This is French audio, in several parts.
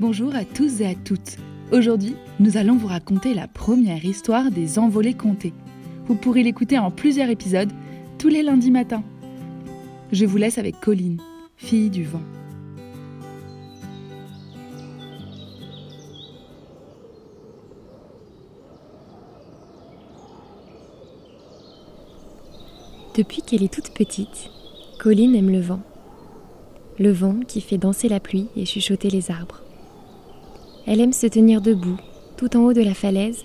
Bonjour à tous et à toutes. Aujourd'hui, nous allons vous raconter la première histoire des envolées comptées. Vous pourrez l'écouter en plusieurs épisodes tous les lundis matins. Je vous laisse avec Colline, fille du vent. Depuis qu'elle est toute petite, Colline aime le vent. Le vent qui fait danser la pluie et chuchoter les arbres. Elle aime se tenir debout, tout en haut de la falaise,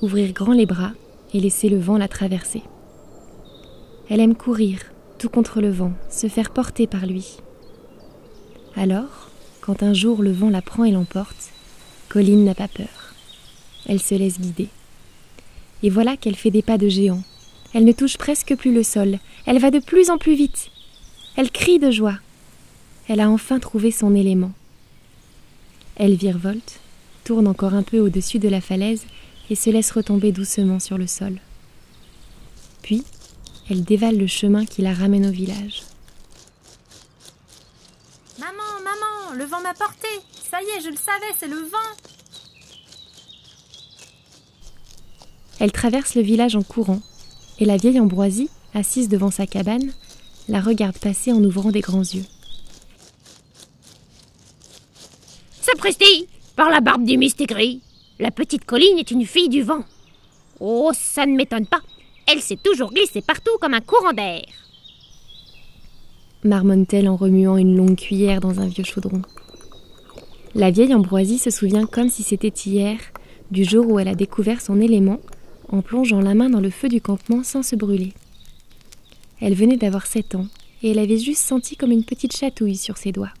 ouvrir grand les bras et laisser le vent la traverser. Elle aime courir, tout contre le vent, se faire porter par lui. Alors, quand un jour le vent la prend et l'emporte, Colline n'a pas peur. Elle se laisse guider. Et voilà qu'elle fait des pas de géant. Elle ne touche presque plus le sol. Elle va de plus en plus vite. Elle crie de joie. Elle a enfin trouvé son élément. Elle virevolte, tourne encore un peu au-dessus de la falaise et se laisse retomber doucement sur le sol. Puis, elle dévale le chemin qui la ramène au village. Maman, maman, le vent m'a porté. Ça y est, je le savais, c'est le vent. Elle traverse le village en courant, et la vieille Ambroisie, assise devant sa cabane, la regarde passer en ouvrant des grands yeux. Par la barbe du Mistigris La petite Colline est une fille du vent. Oh, ça ne m'étonne pas. Elle s'est toujours glissée partout comme un courant d'air. Marmonne-t-elle en remuant une longue cuillère dans un vieux chaudron. La vieille Ambroisie se souvient comme si c'était hier, du jour où elle a découvert son élément, en plongeant la main dans le feu du campement sans se brûler. Elle venait d'avoir sept ans, et elle avait juste senti comme une petite chatouille sur ses doigts.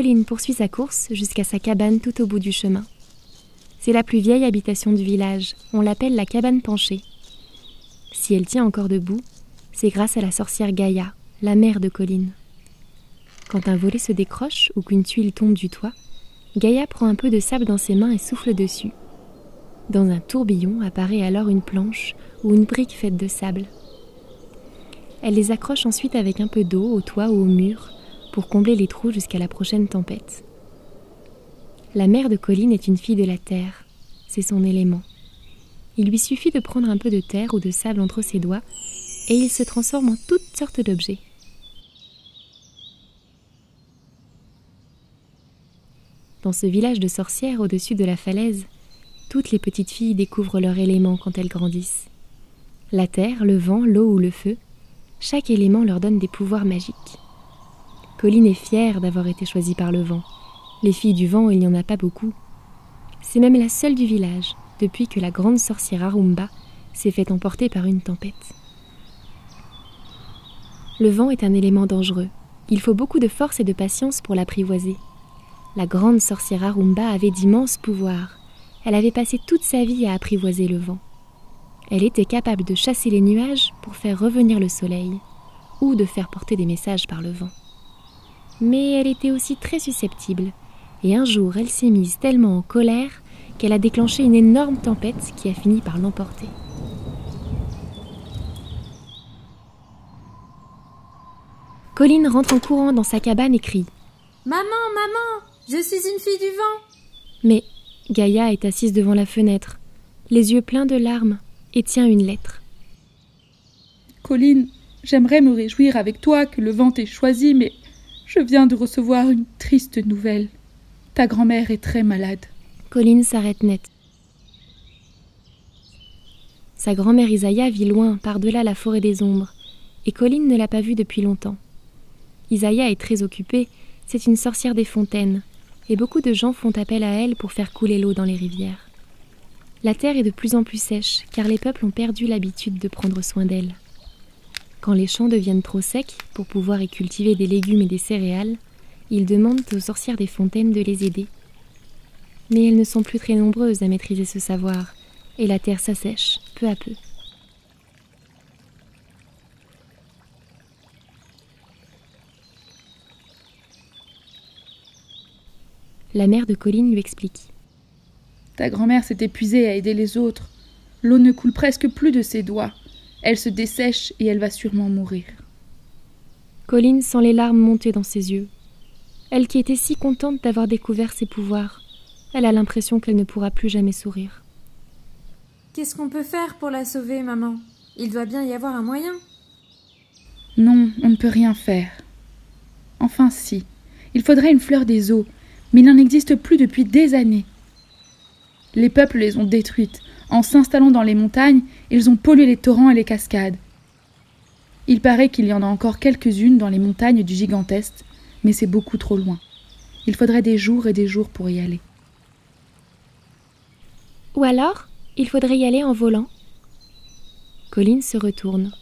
Colline poursuit sa course jusqu'à sa cabane tout au bout du chemin. C'est la plus vieille habitation du village, on l'appelle la cabane penchée. Si elle tient encore debout, c'est grâce à la sorcière Gaïa, la mère de Colline. Quand un volet se décroche ou qu'une tuile tombe du toit, Gaïa prend un peu de sable dans ses mains et souffle dessus. Dans un tourbillon apparaît alors une planche ou une brique faite de sable. Elle les accroche ensuite avec un peu d'eau au toit ou au mur pour combler les trous jusqu'à la prochaine tempête. La mère de Colline est une fille de la terre, c'est son élément. Il lui suffit de prendre un peu de terre ou de sable entre ses doigts et il se transforme en toutes sortes d'objets. Dans ce village de sorcières au-dessus de la falaise, toutes les petites filles découvrent leur élément quand elles grandissent. La terre, le vent, l'eau ou le feu, chaque élément leur donne des pouvoirs magiques. Colline est fière d'avoir été choisie par le vent. Les filles du vent, il n'y en a pas beaucoup. C'est même la seule du village, depuis que la grande sorcière Arumba s'est fait emporter par une tempête. Le vent est un élément dangereux. Il faut beaucoup de force et de patience pour l'apprivoiser. La grande sorcière Arumba avait d'immenses pouvoirs. Elle avait passé toute sa vie à apprivoiser le vent. Elle était capable de chasser les nuages pour faire revenir le soleil, ou de faire porter des messages par le vent mais elle était aussi très susceptible, et un jour elle s'est mise tellement en colère qu'elle a déclenché une énorme tempête qui a fini par l'emporter. Colline rentre en courant dans sa cabane et crie Maman, maman, je suis une fille du vent. Mais Gaïa est assise devant la fenêtre, les yeux pleins de larmes, et tient une lettre. Colline, j'aimerais me réjouir avec toi que le vent t'ait choisi, mais je viens de recevoir une triste nouvelle. Ta grand-mère est très malade. Colline s'arrête net. Sa grand-mère Isaiah vit loin, par-delà la forêt des ombres, et Colline ne l'a pas vue depuis longtemps. Isaiah est très occupée, c'est une sorcière des fontaines, et beaucoup de gens font appel à elle pour faire couler l'eau dans les rivières. La terre est de plus en plus sèche, car les peuples ont perdu l'habitude de prendre soin d'elle. Quand les champs deviennent trop secs pour pouvoir y cultiver des légumes et des céréales, ils demandent aux sorcières des fontaines de les aider. Mais elles ne sont plus très nombreuses à maîtriser ce savoir, et la terre s'assèche peu à peu. La mère de Colline lui explique. Ta grand-mère s'est épuisée à aider les autres. L'eau ne coule presque plus de ses doigts. Elle se dessèche et elle va sûrement mourir. Colline sent les larmes monter dans ses yeux. Elle qui était si contente d'avoir découvert ses pouvoirs, elle a l'impression qu'elle ne pourra plus jamais sourire. Qu'est-ce qu'on peut faire pour la sauver, maman? Il doit bien y avoir un moyen. Non, on ne peut rien faire. Enfin si, il faudrait une fleur des eaux, mais il n'en existe plus depuis des années. Les peuples les ont détruites. En s'installant dans les montagnes, ils ont pollué les torrents et les cascades. Il paraît qu'il y en a encore quelques-unes dans les montagnes du Gigantest, mais c'est beaucoup trop loin. Il faudrait des jours et des jours pour y aller. Ou alors, il faudrait y aller en volant. Colline se retourne.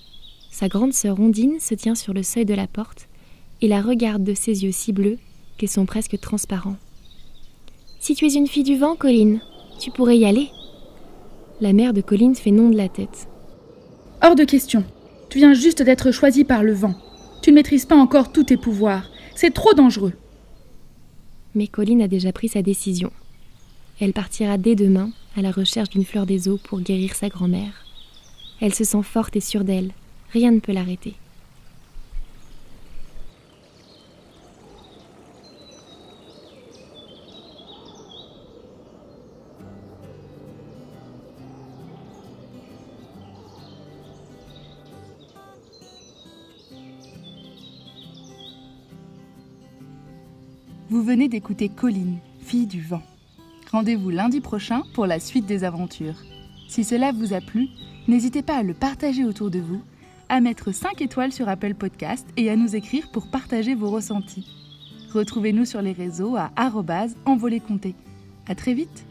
Sa grande sœur Ondine se tient sur le seuil de la porte et la regarde de ses yeux si bleus qu'ils sont presque transparents. Si tu es une fille du vent, Colline, tu pourrais y aller. La mère de Colline fait non de la tête. Hors de question. Tu viens juste d'être choisie par le vent. Tu ne maîtrises pas encore tous tes pouvoirs. C'est trop dangereux. Mais Colline a déjà pris sa décision. Elle partira dès demain à la recherche d'une fleur des eaux pour guérir sa grand-mère. Elle se sent forte et sûre d'elle. Rien ne peut l'arrêter. Vous venez d'écouter Colline, fille du vent. Rendez-vous lundi prochain pour la suite des aventures. Si cela vous a plu, n'hésitez pas à le partager autour de vous, à mettre 5 étoiles sur Apple Podcast et à nous écrire pour partager vos ressentis. Retrouvez-nous sur les réseaux à envoléconté. À très vite